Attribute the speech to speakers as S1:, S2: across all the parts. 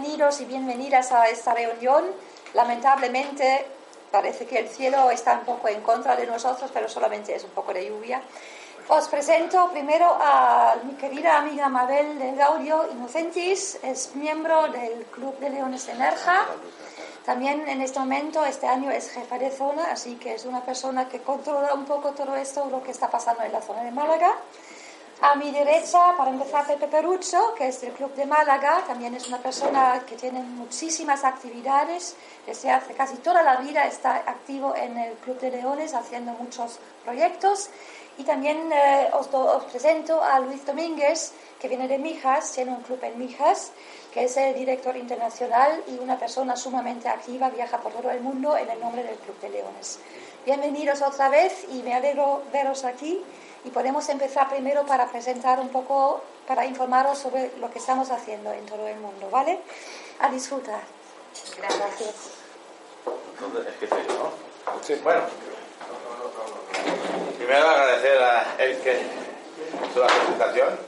S1: Bienvenidos y bienvenidas a esta reunión. Lamentablemente parece que el cielo está un poco en contra de nosotros, pero solamente es un poco de lluvia. Os presento primero a mi querida amiga Mabel de Gaudio Inocentis, es miembro del Club de Leones de Nerja. También en este momento, este año es jefa de zona, así que es una persona que controla un poco todo esto, lo que está pasando en la zona de Málaga. A mi derecha, para empezar, Pepe Peruzzo, que es del Club de Málaga, también es una persona que tiene muchísimas actividades, desde hace casi toda la vida está activo en el Club de Leones haciendo muchos proyectos. Y también eh, os, os, presento a Luis Domínguez, que viene de Mijas, tiene un club en Mijas, que es el director internacional y una persona sumamente activa, viaja por todo el mundo en el nombre del Club de Leones. Bienvenidos otra vez y me alegro veros aquí y podemos empezar primero para presentar un poco, para informaros sobre lo que estamos haciendo en todo el mundo, ¿vale? A disfrutar. Gracias.
S2: Entonces, es que soy yo, ¿no? Sí. Bueno, primero agradecer a él que su presentación.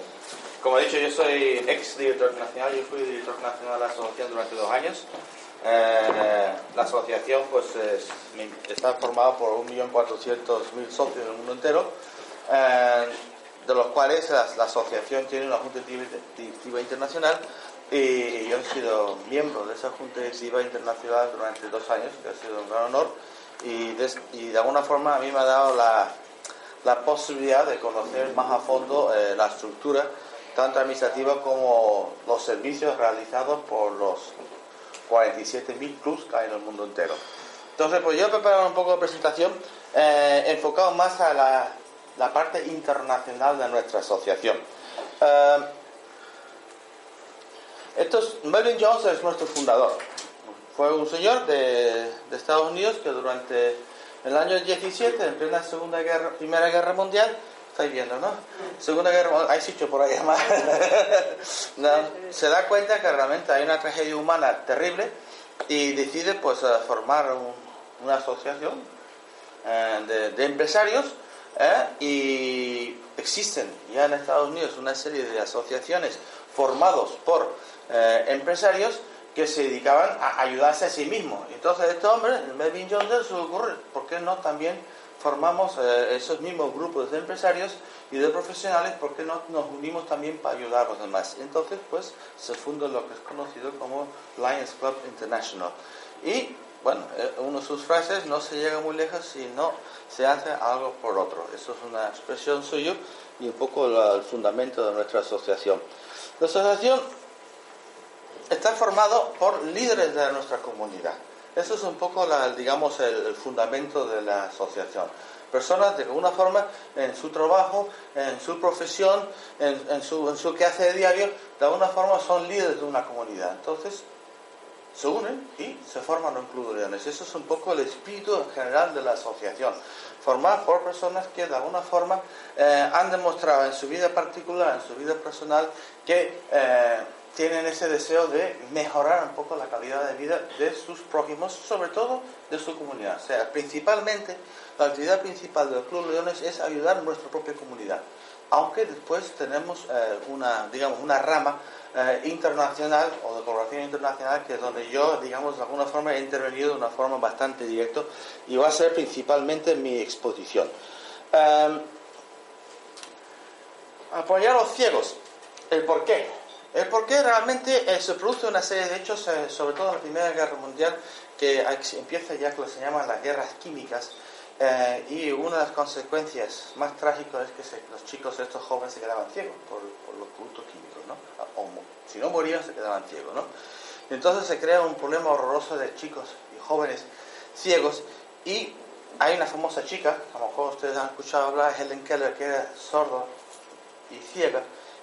S2: Como he dicho, yo soy ex director nacional, yo fui director nacional de la asociación durante dos años. Eh, la asociación pues es, está formada por 1.400.000 socios en el mundo entero eh, de los cuales la, asociación tiene una junta directiva internacional y yo he sido miembro de esa junta directiva internacional durante dos años, que ha sido un gran honor y de, alguna forma a mí me ha dado la, la posibilidad de conocer más a fondo eh, la estructura tanto administrativa como los servicios realizados por los 47.000 clubs que hay en el mundo entero. Entonces, pues yo he preparado un poco de presentación eh, enfocado más a la la parte internacional de nuestra asociación. Eh, Melvin Jones es nuestro fundador. Fue un señor de, Estados Unidos que durante el año 17, en plena Segunda Guerra, Primera Guerra Mundial, estáis viendo, ¿no? Segunda Guerra hay sitio por ahí más. se da cuenta que realmente hay una tragedia humana terrible y decide pues formar una asociación eh, de empresarios ¿eh? y existen ya en Estados Unidos una serie de asociaciones formados por eh, empresarios que se dedicaban a ayudarse a sí mismos. Entonces este hombre, el Melvin Jones, se ocurre, ¿por qué no también formamos eh, esos mismos grupos de empresarios y de profesionales, ¿por qué no nos unimos también para ayudar a los demás? Entonces, pues, se funda lo que es conocido como Lions Club International. Y bueno, eh, una de sus frases, no se llega muy lejos si no se hace algo por otro. Eso es una expresión suya y un poco el fundamento de nuestra asociación. La asociación está formado por líderes de nuestra comunidad. Eso es un poco, digamos, el, fundamento de la asociación. Personas de alguna forma en su trabajo, en su profesión, en, en su, en su quehacer diario, de alguna forma son líderes de una comunidad. Entonces, se unen y se forman un club de leones. Eso es un poco el espíritu en general de la asociación. Formar por personas que de alguna forma eh, han demostrado en su vida particular, en su vida personal, que eh, tienen ese deseo de mejorar un poco la calidad de vida de sus prójimos, sobre todo de su comunidad. O sea, principalmente, la actividad principal del Club Leones es ayudar a nuestra propia comunidad. Aunque después tenemos eh, una, digamos, una rama eh, internacional o de colaboración internacional, que es donde yo, digamos, de alguna forma he intervenido de una forma bastante directa y va a ser principalmente mi exposición. Em, apoyar a los ciegos. ¿El por qué? El por qué realmente eh, se produce una serie de hechos, eh, sobre todo en la Primera Guerra Mundial, que empieza ya que se llaman las guerras químicas, y una de las consecuencias más trágicas es que los chicos, estos jóvenes, se quedaban ciegos por, por los productos químicos, ¿no? si no morían se quedaban ciegos, ¿no? Entonces se crea un problema horroroso de chicos y jóvenes ciegos y hay una famosa chica, a lo mejor ustedes han escuchado hablar, Helen Keller, que era sordo y ciega,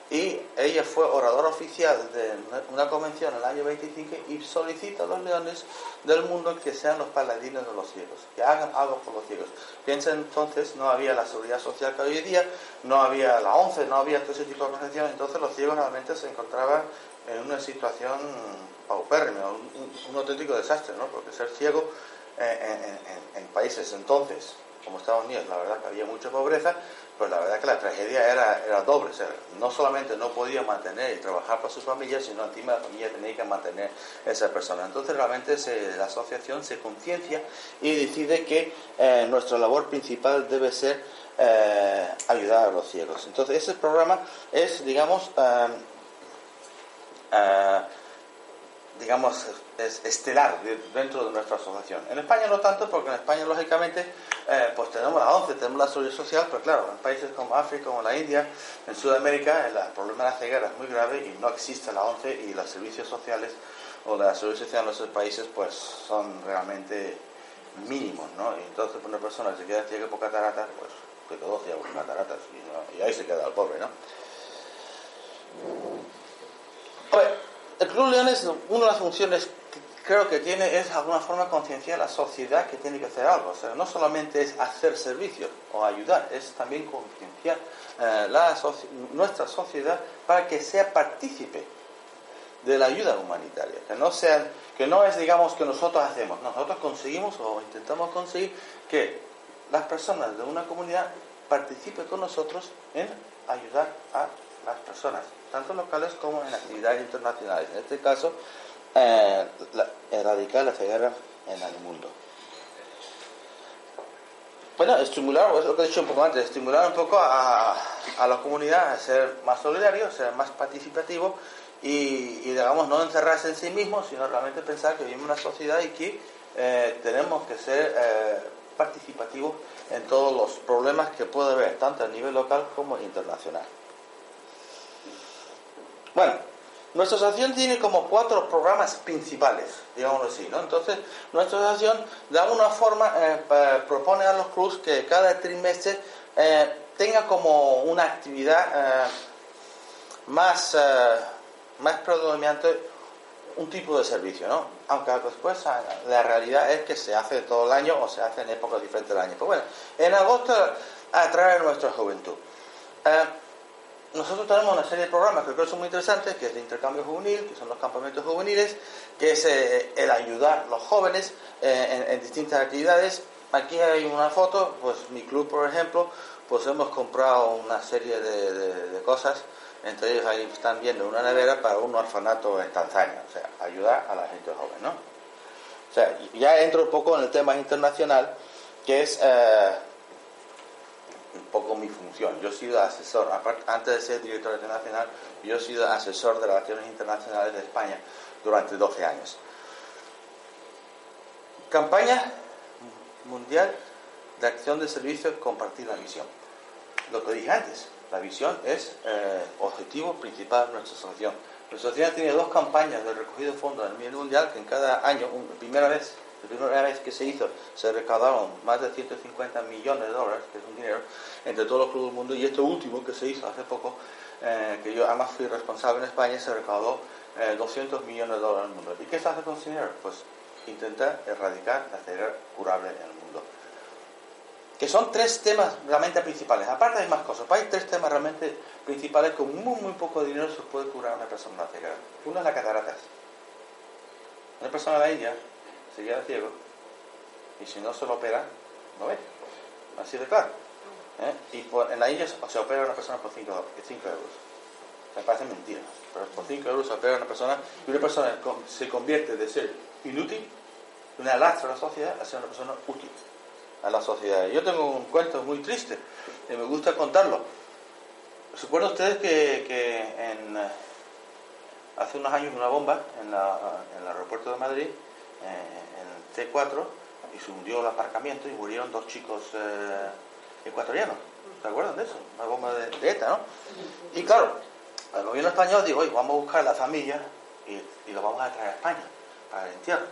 S2: y ella fue oradora oficial de una convención en el año 25 y solicita a los leones del mundo que sean los paladines de los ciegos, que hagan algo por los ciegos. Piensa entonces, no había la seguridad social que hoy día, no había la ONCE, no había todo ese tipo de organizaciones, entonces los ciegos realmente se encontraban en una situación paupérrima, un, auténtico desastre, ¿no? porque ser ciego en, en países entonces como Estados Unidos, la verdad que había mucha pobreza, pues la verdad que la tragedia era, era doble. No solamente no podía mantener y trabajar para su familia, sino encima la familia tenía que mantener esa persona. Entonces realmente la asociación se conciencia y decide que eh, nuestra labor principal debe ser eh, ayudar a los ciegos. Entonces ese programa es, digamos, eh, digamos, es estelar dentro de nuestra asociación. En España no tanto, porque en España, lógicamente, eh, pues tenemos la ONCE, tenemos la seguridad social, pero claro, en países como África, como la India, en Sudamérica, el problema de la ceguera es muy grave y no existe la ONCE y los servicios sociales o la seguridad social en esos países, pues son realmente mínimos, ¿no? Y entonces, una persona que se queda ciega por cataratas, pues que quedó ciega por cataratas y, y ahí se queda el pobre, ¿no? Pues, el Club Leones, una de las funciones creo que tiene es alguna forma concienciar a la sociedad que tiene que hacer algo. O sea, no solamente es hacer servicio o ayudar, es también concienciar eh, nuestra sociedad para que sea partícipe de la ayuda humanitaria. Que no, sea, que no es, digamos, que nosotros hacemos. Nosotros conseguimos o intentamos conseguir que las personas de una comunidad participen con nosotros en ayudar a las personas tanto locales como en actividades internacionales. En este caso, eh, erradicar la ceguera en el mundo. Bueno, estimular, es lo que he dicho un poco antes, estimular un poco a, a la comunidad a ser más solidario, ser más participativo y, digamos, no encerrarse en sí mismo, sino realmente pensar que vivimos en una sociedad y que eh, tenemos que ser eh, participativos en todos los problemas que puede haber, tanto a nivel local como internacional. Bueno, nuestra asociación tiene como cuatro programas principales, digámoslo así, ¿no? Entonces, nuestra asociación de alguna forma eh, propone a los clubs que cada trimestre eh, tenga como una actividad eh, más, más predominante un tipo de servicio, ¿no? Aunque después la realidad es que se hace todo el año o se hace en épocas diferentes del año. Pues bueno, en agosto atrae a nuestra juventud nosotros tenemos una serie de programas que creo que son muy interesantes, que es el intercambio juvenil, que son los campamentos juveniles, que es eh, el ayudar a los jóvenes eh, en, distintas actividades. Aquí hay una foto, pues mi club, por ejemplo, pues hemos comprado una serie de, cosas, entre ellos ahí están viendo una nevera para un orfanato en Tanzania, o sea, ayudar a la gente joven, ¿no? O sea, ya entro un poco en el tema internacional, que es... Eh, un poco mi función. Yo he sido asesor, antes de ser director internacional, yo he sido asesor de relaciones internacionales de España durante 12 años. Campaña mundial de acción de servicio compartir la misión. Lo que dije antes, la visión es eh, objetivo principal de nuestra asociación. Nuestra asociación tiene dos campañas de recogido de fondos a nivel mundial que en cada año, primera vez la primera vez que se hizo se recaudaron más de 150 millones de dólares, que es un dinero, entre todos los clubes del mundo. Y este último que se hizo hace poco, eh, que yo además fui responsable en España, se recaudó 200 eh, millones de dólares en el mundo. ¿Y qué se hace con ese dinero? Pues intentar erradicar la ceguera curable en el mundo. Que son tres temas realmente principales. Aparte hay más cosas, hay tres temas realmente principales con muy, muy poco dinero se puede curar a una persona la ceguera. Uno es la cataratas. Una persona de la India se queda ciego y si no se lo opera, no ve. Así de claro. ¿Eh? Y en la India se opera a una persona por 5 euros. Me parece mentira, pero por 5 euros se opera a una persona y una persona se convierte de ser inútil, una lastra a la sociedad, a ser una persona útil a la sociedad. Yo tengo un cuento muy triste y me gusta contarlo. ¿Se acuerdan ustedes que, que en, eh, hace unos años una bomba en, la, en el aeropuerto de Madrid en el T4 y se hundió el aparcamiento y murieron dos chicos eh, ecuatorianos. ¿Se acuerdan de eso? Una bomba de, ETA, ¿no? Y claro, el gobierno español dijo, oye, vamos a buscar a la familia y, y lo vamos a traer a España para el entierro.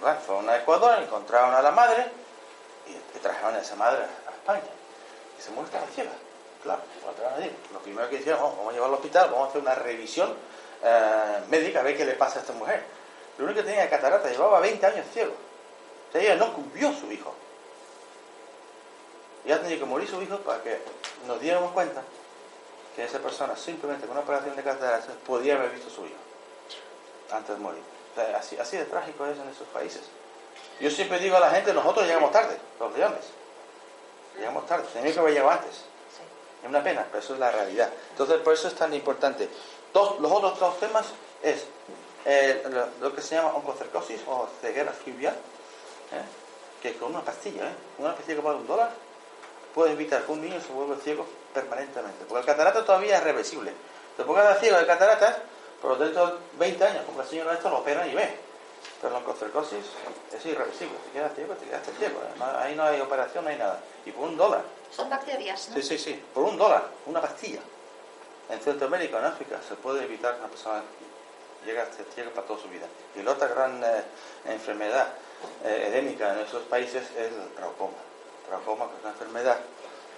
S2: bueno, fueron a Ecuador, encontraron a la madre y, trajeron a esa madre a España. Y se muestra la ciega. Claro, lo primero que hicieron, vamos a llevarlo al hospital, vamos a hacer una revisión eh, médica a ver qué le pasa a esta mujer. Lo único que tenía catarata, llevaba 20 años ciego. O sea, ella no cumplió su hijo. Ya tenía que morir su hijo para que nos diéramos cuenta que esa persona simplemente con una operación de catarata podía haber visto su hijo antes de morir. O sea, así, así de trágico es en esos países. Yo siempre digo a la gente, nosotros llegamos tarde, los leones. Llegamos tarde, tenemos que haber llegado antes. Es una pena, pero eso es la realidad. Entonces, por eso es tan importante. Dos, los otros dos temas es eh, lo, que se llama oncocercosis o ceguera fluvial, ¿eh? que con una pastilla, ¿eh? una pastilla que vale un dólar, puede evitar que un niño se vuelva ciego permanentemente. Porque el catarata todavía es reversible. Te pongas ciego de cataratas, pero dentro de 20 años, como el señor esto lo opera y ve. Pero la oncocercosis es irreversible. Si quedas ciego, te quedaste ciego. ahí no hay operación, no hay nada. Y por un dólar.
S1: Son bacterias, ¿no?
S2: Sí, sí, sí. Por un dólar, una pastilla. En Centroamérica, en África, se puede evitar que una persona llegue a ser ciega para toda su vida. Y la otra gran eh, enfermedad eh, endémica en esos países es el traucoma. El traucoma, que es una enfermedad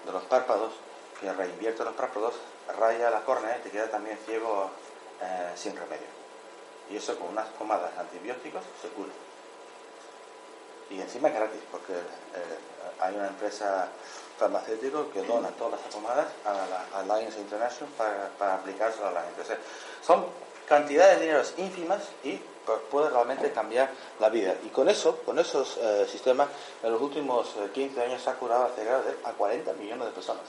S2: de los párpados que reinvierte los párpados, raya la córnea y te queda también ciego eh, sin remedio. Y eso con unas pomadas antibióticos se cura. Y encima es gratis, porque eh, hay una empresa farmacéutica que dona todas las pomadas a la Alliance International para, para aplicárselo a la gente. son cantidades de dinero ínfimas y pues, puede realmente cambiar la vida. Y con eso, con esos eh, sistemas, en los últimos 15 años se ha curado a 40 millones de personas.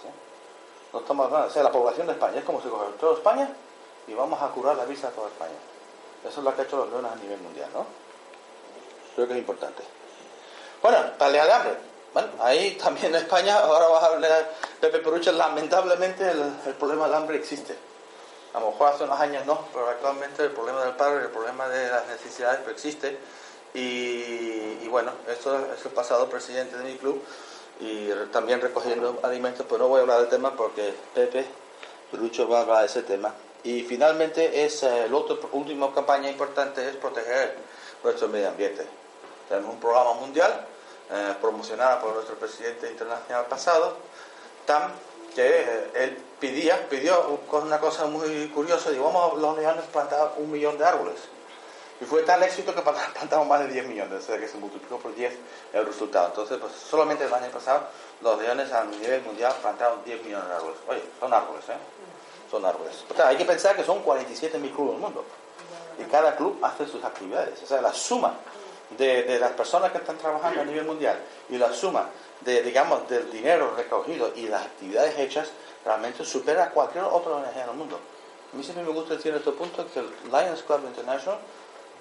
S2: No estamos hablando, o sea, la población de España es como si coge toda España y vamos a curar la visa a toda España. Eso es lo que ha hecho los leones a nivel mundial, ¿no? Creo que es importante. Bueno, de hambre. Bueno, ahí también en España, ahora vas a hablar Pepe Peruche, lamentablemente el, problema del hambre existe. A lo mejor hace unos años no, pero actualmente el problema del paro y el problema de las necesidades pues, existe. Y, bueno, esto es el pasado presidente de mi club y también recogiendo alimentos, pues no voy a hablar del tema porque Pepe Perucho va a hablar de ese tema. Y finalmente es eh, la última campaña importante es proteger nuestro medio ambiente. Tenemos un programa mundial eh, promocionado por nuestro presidente internacional pasado, TAM, que él pedía, pidió una cosa muy curiosa, digo, vamos los leones plantar un millón de árboles. Y fue tal éxito que plantamos más de 10 millones, o sea que se multiplicó por 10 el resultado. Entonces, pues solamente el año pasado los leones a nivel mundial plantaron 10 millones de árboles. Oye, son árboles, ¿eh? son árboles. O sea, hay que pensar que son 47 mil clubes del mundo. Y cada club hace sus actividades. O sea, la suma de, las personas que están trabajando a nivel mundial y la suma de, digamos, del dinero recogido y las actividades hechas realmente supera a cualquier otro ONG en el mundo. A mí siempre me gusta decir en este punto que el Lions Club International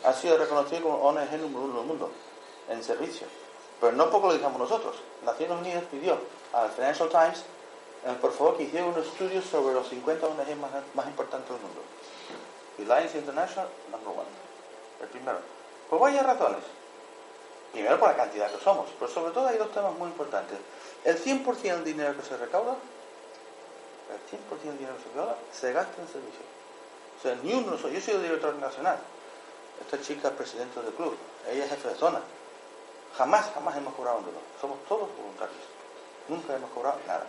S2: ha sido reconocido como ONG número uno del mundo en servicio. Pero no poco lo digamos nosotros. Naciones Unidas pidió al Financial Times eh, por favor, que hiciera un estudio sobre los 50 ONG más, más importantes del mundo. Alliance International, number one. El primero. Por varias razones. Primero por la cantidad que somos, pero sobre todo hay dos temas muy importantes. El 100% del dinero que se recauda, el 100% del dinero que se recauda, se gasta en servicio. O sea, ni uno, yo soy el director nacional. Esta chica es presidente del club, ella es jefe de zona. Jamás, jamás hemos cobrado un dólar. Somos todos voluntarios. Nunca hemos cobrado nada.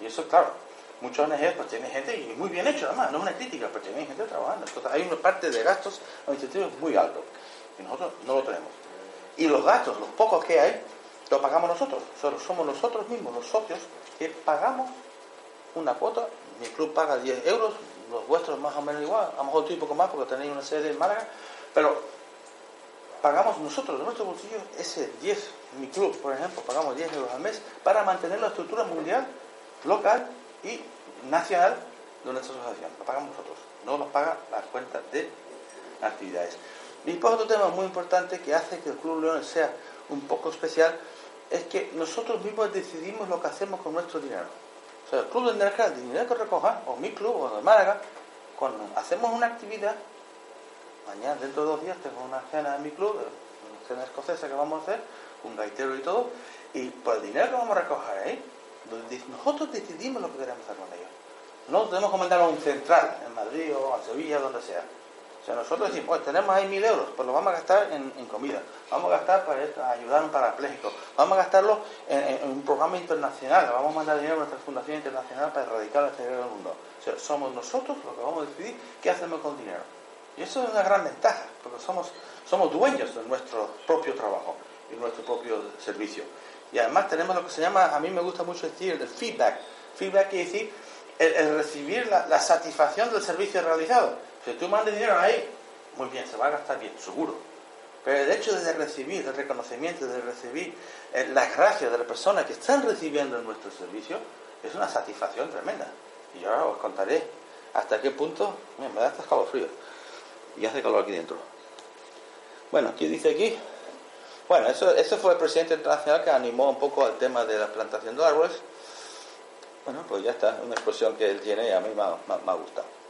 S2: Y eso, claro, muchos ONGs pues tienen gente, y muy bien hecho además, no es una crítica, pero tienen gente trabajando. Entonces hay una parte de gastos administrativos muy alto, y nosotros no lo tenemos. Y los gastos, los pocos que hay, los pagamos nosotros. Solo somos nosotros mismos, los socios, que pagamos una cuota. Mi club paga 10 euros, los vuestros más o menos igual, a lo mejor un poco más porque tenéis una sede en Málaga, pero pagamos nosotros de nuestro bolsillo ese 10, mi club, por ejemplo, pagamos 10 euros al mes para mantener la estructura mundial local y nacional de nuestra asociación. Lo pagamos nosotros, no nos paga las cuentas de actividades. Y después otro tema muy importante que hace que el Club León sea un poco especial es que nosotros mismos decidimos lo que hacemos con nuestro dinero. O sea, el Club de Energía, el dinero que recoja, o mi club, o de Málaga, cuando hacemos una actividad, mañana, dentro de dos días, tengo una cena en mi club, una cena escocesa que vamos a hacer, un gaitero y todo, y por el dinero que vamos a recoger ahí, nosotros decidimos lo que queremos hacer con ellos. No tenemos que mandarlo a un central, en Madrid o en Sevilla, donde sea. O sea, nosotros decimos, pues tenemos ahí mil euros, pues lo vamos a gastar en, comida, vamos a gastar para ayudar a un parapléjico, vamos a gastarlo en, un programa internacional, vamos a mandar dinero a nuestra fundación internacional para erradicar el cerebro del mundo. O sea, somos nosotros los que vamos a decidir qué hacemos con el dinero. Y eso es una gran ventaja, porque somos, somos dueños de nuestro propio trabajo y nuestro propio servicio. Y además tenemos lo que se llama, a mí me gusta mucho decir, el feedback. Feedback quiere decir el, recibir la, satisfacción del servicio realizado. Si tú mandas dinero ahí, muy bien, se va a gastar bien, seguro. Pero el hecho de recibir, el reconocimiento, de recibir eh, las gracias de las personas que están recibiendo en nuestro servicio, es una satisfacción tremenda. Y ahora os contaré hasta qué punto, me da hasta frío y hace calor aquí dentro. Bueno, ¿qué dice aquí? Bueno, eso, eso fue el presidente internacional que animó un poco al tema de la plantación de árboles. Bueno, pues ya está, una expresión que él tiene y a mí me ha gustado.